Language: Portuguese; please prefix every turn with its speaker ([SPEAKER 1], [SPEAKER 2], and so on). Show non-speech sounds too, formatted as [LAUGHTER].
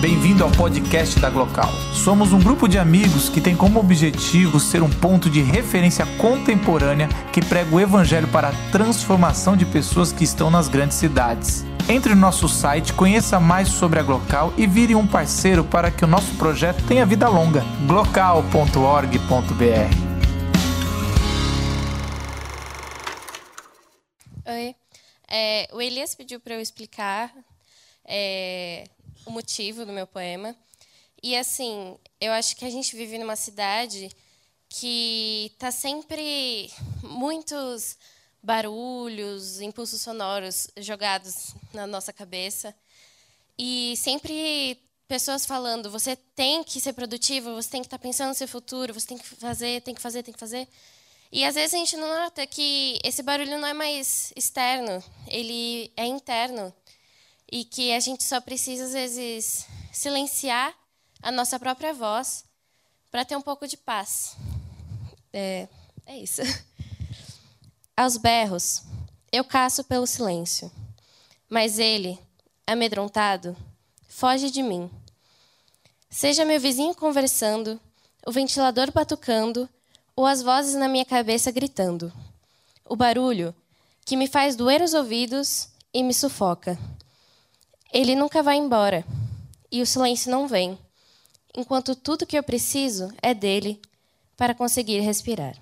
[SPEAKER 1] Bem-vindo ao podcast da Glocal. Somos um grupo de amigos que tem como objetivo ser um ponto de referência contemporânea que prega o evangelho para a transformação de pessoas que estão nas grandes cidades. Entre no nosso site, conheça mais sobre a Glocal e vire um parceiro para que o nosso projeto tenha vida longa. glocal.org.br
[SPEAKER 2] Oi. É, o Elias pediu para eu explicar é, o motivo do meu poema. E assim, eu acho que a gente vive numa cidade que está sempre muitos barulhos, impulsos sonoros jogados na nossa cabeça e sempre pessoas falando: você tem que ser produtivo, você tem que estar tá pensando no seu futuro, você tem que fazer, tem que fazer, tem que fazer. E às vezes a gente não nota que esse barulho não é mais externo, ele é interno e que a gente só precisa, às vezes, silenciar a nossa própria voz para ter um pouco de paz. É, é isso. [LAUGHS] Aos berros, eu caço pelo silêncio, mas ele, amedrontado, foge de mim. Seja meu vizinho conversando, o ventilador batucando ou as vozes na minha cabeça gritando. O barulho que me faz doer os ouvidos e me sufoca. Ele nunca vai embora e o silêncio não vem, enquanto tudo que eu preciso é dele para conseguir respirar.